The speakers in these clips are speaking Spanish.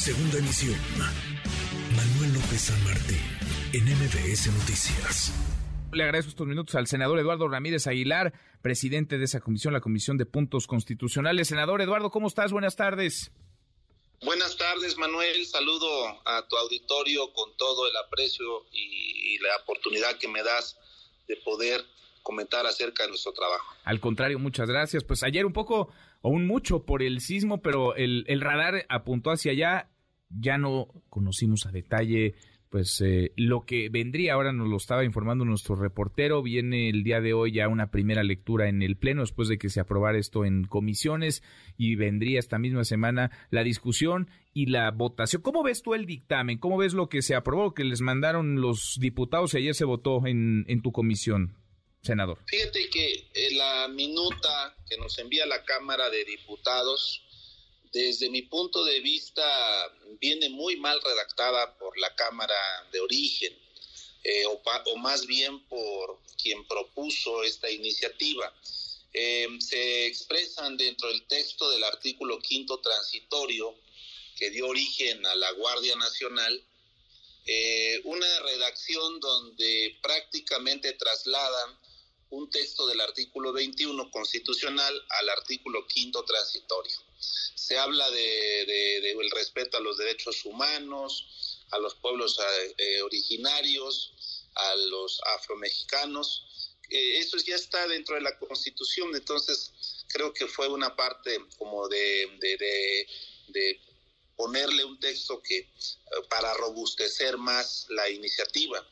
Segunda emisión. Manuel López San Martín, en MBS Noticias. Le agradezco estos minutos al senador Eduardo Ramírez Aguilar, presidente de esa comisión, la Comisión de Puntos Constitucionales. Senador Eduardo, ¿cómo estás? Buenas tardes. Buenas tardes, Manuel. Saludo a tu auditorio con todo el aprecio y la oportunidad que me das de poder comentar acerca de nuestro trabajo. Al contrario, muchas gracias. Pues ayer un poco o un mucho por el sismo, pero el, el radar apuntó hacia allá. Ya no conocimos a detalle pues eh, lo que vendría, ahora nos lo estaba informando nuestro reportero, viene el día de hoy ya una primera lectura en el Pleno después de que se aprobara esto en comisiones y vendría esta misma semana la discusión y la votación. ¿Cómo ves tú el dictamen? ¿Cómo ves lo que se aprobó, que les mandaron los diputados y ayer se votó en, en tu comisión, senador? Fíjate que eh, la minuta que nos envía la Cámara de Diputados desde mi punto de vista, viene muy mal redactada por la Cámara de Origen, eh, o, más bien por quien propuso esta iniciativa. Eh, se expresan dentro del texto del artículo quinto transitorio que dio origen a la Guardia Nacional, eh, una redacción donde prácticamente trasladan un texto del artículo 21 constitucional al artículo quinto transitorio se habla de, el respeto a los derechos humanos, a los pueblos eh, eh, originarios, a los afromexicanos. Eh, eso ya está dentro de la Constitución, entonces creo que fue una parte como de, de ponerle un texto que para robustecer más la iniciativa.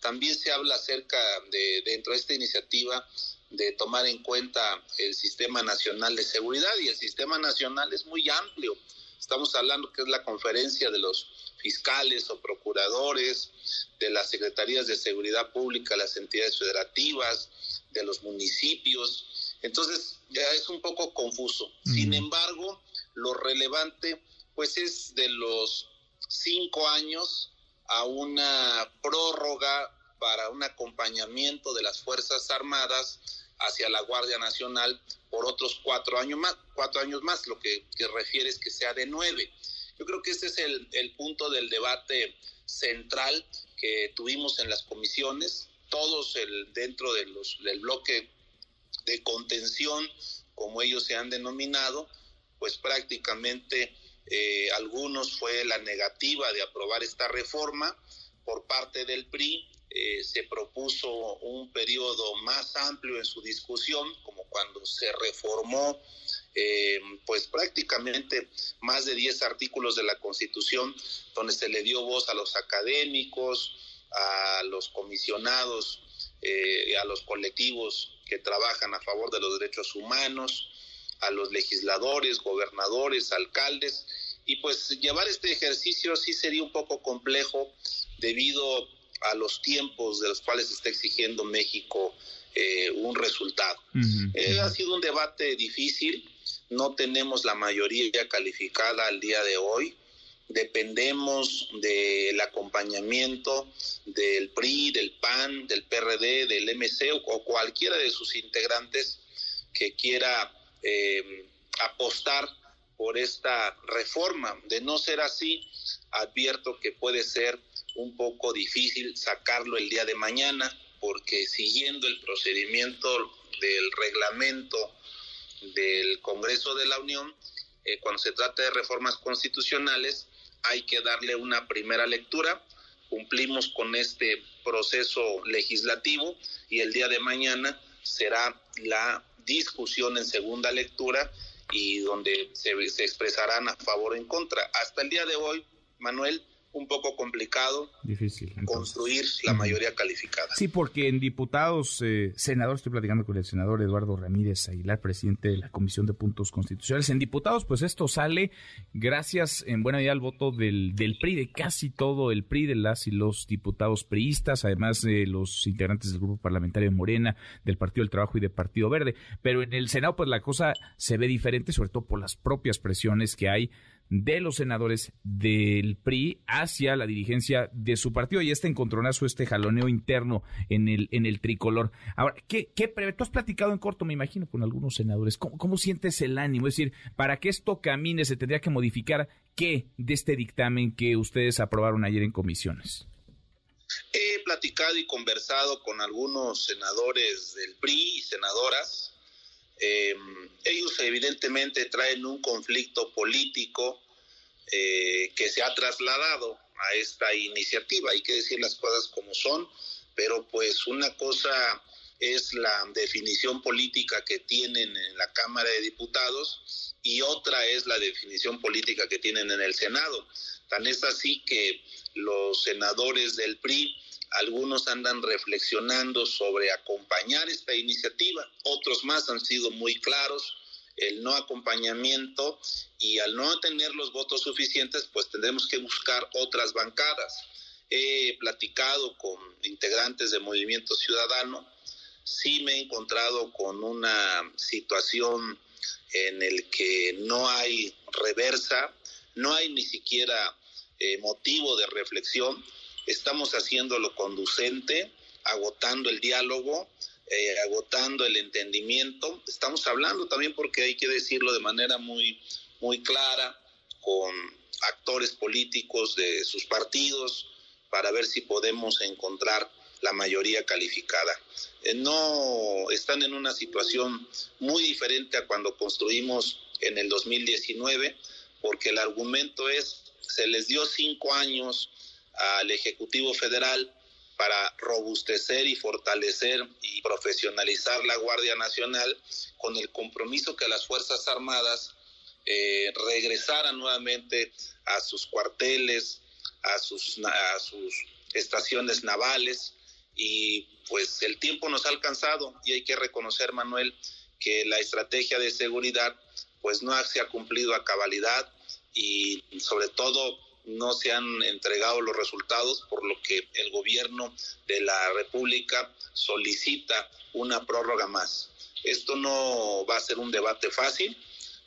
También se habla acerca de dentro de esta iniciativa de tomar en cuenta el Sistema Nacional de Seguridad y el Sistema Nacional es muy amplio. Estamos hablando que es la conferencia de los fiscales o procuradores, de las secretarías de seguridad pública, las entidades federativas, de los municipios. Entonces ya es un poco confuso. Sin embargo, lo relevante pues es de los cinco años a una prórroga para un acompañamiento de las Fuerzas Armadas hacia la Guardia Nacional por otros cuatro años más, cuatro años más, lo que, refiere es que sea de nueve. Yo creo que este es el, punto del debate central que tuvimos en las comisiones, todos el, dentro del bloque de contención, como ellos se han denominado, pues prácticamente eh, algunos fue la negativa de aprobar esta reforma por parte del PRI, eh, se propuso un periodo más amplio en su discusión, como cuando se reformó eh, pues prácticamente más de 10 artículos de la Constitución, donde se le dio voz a los académicos, a los comisionados, eh, a los colectivos que trabajan a favor de los derechos humanos, a los legisladores, gobernadores, alcaldes, y pues llevar este ejercicio sí sería un poco complejo debido a los tiempos de los cuales está exigiendo México eh, un resultado. Eh, ha sido un debate difícil, no tenemos la mayoría calificada al día de hoy, dependemos del acompañamiento del PRI, del PAN, del PRD, del MC o, cualquiera de sus integrantes que quiera eh, apostar por esta reforma. De no ser así, advierto que puede ser un poco difícil sacarlo el día de mañana porque siguiendo el procedimiento del reglamento del Congreso de la Unión, eh, cuando se trata de reformas constitucionales, hay que darle una primera lectura, cumplimos con este proceso legislativo y el día de mañana será la discusión en segunda lectura y donde se, se expresarán a favor o en contra. Hasta el día de hoy, Manuel, un poco complicado Difícil, construir la mayoría calificada. Sí, porque en diputados, eh, senador, estoy platicando con el senador Eduardo Ramírez Aguilar, presidente de la Comisión de Puntos Constitucionales. En diputados, pues esto sale gracias en buena medida al voto del, del PRI, de casi todo el PRI, de las y los diputados priistas, además de los integrantes del grupo parlamentario de Morena, del Partido del Trabajo y del Partido Verde. Pero en el Senado, pues la cosa se ve diferente, sobre todo por las propias presiones que hay de los senadores del PRI hacia la dirigencia de su partido y este encontronazo, este jaloneo interno en el, en el tricolor. Ahora, ¿qué, qué Tú has platicado en corto, me imagino, con algunos senadores. ¿Cómo, ¿Cómo sientes el ánimo? Es decir, para que esto camine, se tendría que modificar qué de este dictamen que ustedes aprobaron ayer en comisiones. He platicado y conversado con algunos senadores del PRI y senadoras eh, ellos evidentemente traen un conflicto político eh, que se ha trasladado a esta iniciativa. Hay que decir las cosas como son, pero pues una cosa es la definición política que tienen en la Cámara de Diputados y otra es la definición política que tienen en el Senado. Tan es así que los senadores del PRI algunos andan reflexionando sobre acompañar esta iniciativa, otros más han sido muy claros, el no acompañamiento y al no tener los votos suficientes, pues tendremos que buscar otras bancadas. He platicado con integrantes de Movimiento Ciudadano, sí me he encontrado con una situación en el que no hay reversa, no hay ni siquiera eh, motivo de reflexión estamos haciendo lo conducente, agotando el diálogo, eh, agotando el entendimiento. Estamos hablando también porque hay que decirlo de manera muy, muy clara con actores políticos de sus partidos para ver si podemos encontrar la mayoría calificada. Eh, no están en una situación muy diferente a cuando construimos en el 2019, porque el argumento es, se les dio cinco años al Ejecutivo Federal para robustecer y fortalecer y profesionalizar la Guardia Nacional con el compromiso que las Fuerzas Armadas eh, regresaran nuevamente a sus cuarteles, a sus, a sus estaciones navales. Y pues el tiempo nos ha alcanzado y hay que reconocer, Manuel, que la estrategia de seguridad pues no se ha cumplido a cabalidad y sobre todo no se han entregado los resultados, por lo que el gobierno de la República solicita una prórroga más. Esto no va a ser un debate fácil,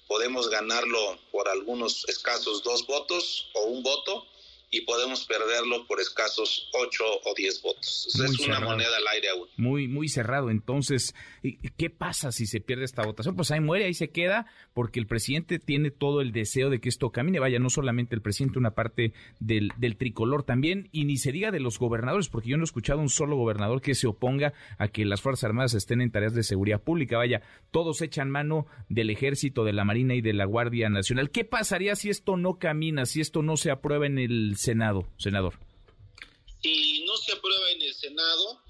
podemos ganarlo por algunos escasos dos votos o un voto, y podemos perderlo por escasos 8 o 10 votos. es una moneda al aire aún. Muy, muy cerrado. Entonces, ¿qué pasa si se pierde esta votación? Pues ahí muere, ahí se queda, porque el presidente tiene todo el deseo de que esto camine. Vaya, no solamente el presidente, una parte del, del tricolor también, y ni se diga de los gobernadores, porque yo no he escuchado un solo gobernador que se oponga a que las Fuerzas Armadas estén en tareas de seguridad pública. Vaya, todos echan mano del ejército, de la Marina y de la Guardia Nacional. ¿Qué pasaría si esto no camina, si esto no se aprueba en el Senado, senador? Si no se aprueba en el Senado,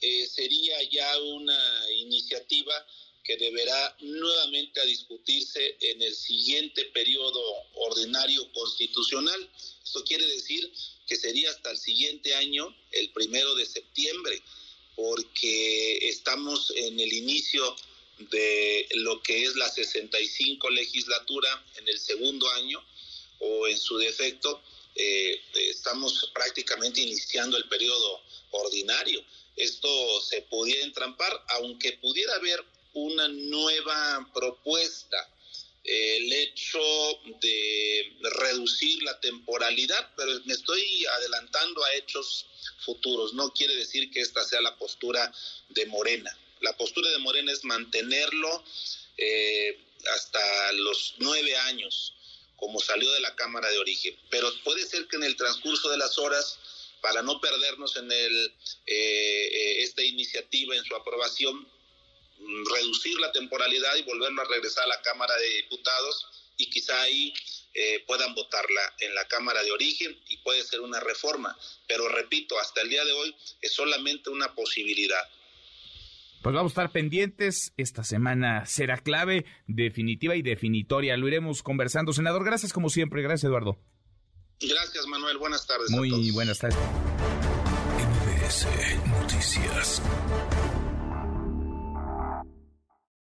eh, sería ya una iniciativa que deberá nuevamente a discutirse en el siguiente periodo ordinario constitucional. Esto quiere decir que sería hasta el siguiente año, el primero de septiembre, porque estamos en el inicio de lo que es la 65 legislatura en el segundo año o en su defecto eh, estamos prácticamente iniciando el periodo ordinario. Esto se podía entrampar, aunque pudiera haber una nueva propuesta. El hecho de reducir la temporalidad, pero me estoy adelantando a hechos futuros. No quiere decir que esta sea la postura de Morena. La postura de Morena es mantenerlo eh, hasta los nueve años como salió de la Cámara de Origen. Pero puede ser que en el transcurso de las horas, para no perdernos en el, eh, eh, esta iniciativa, en su aprobación, mm, reducir la temporalidad y volverlo a regresar a la Cámara de Diputados y quizá ahí eh, puedan votarla en la Cámara de Origen y puede ser una reforma. Pero repito, hasta el día de hoy es solamente una posibilidad. Pues vamos a estar pendientes. Esta semana será clave, definitiva y definitoria. Lo iremos conversando. Senador, gracias como siempre. Gracias, Eduardo. Gracias, Manuel. Buenas tardes. Muy buenas tardes. MBS Noticias.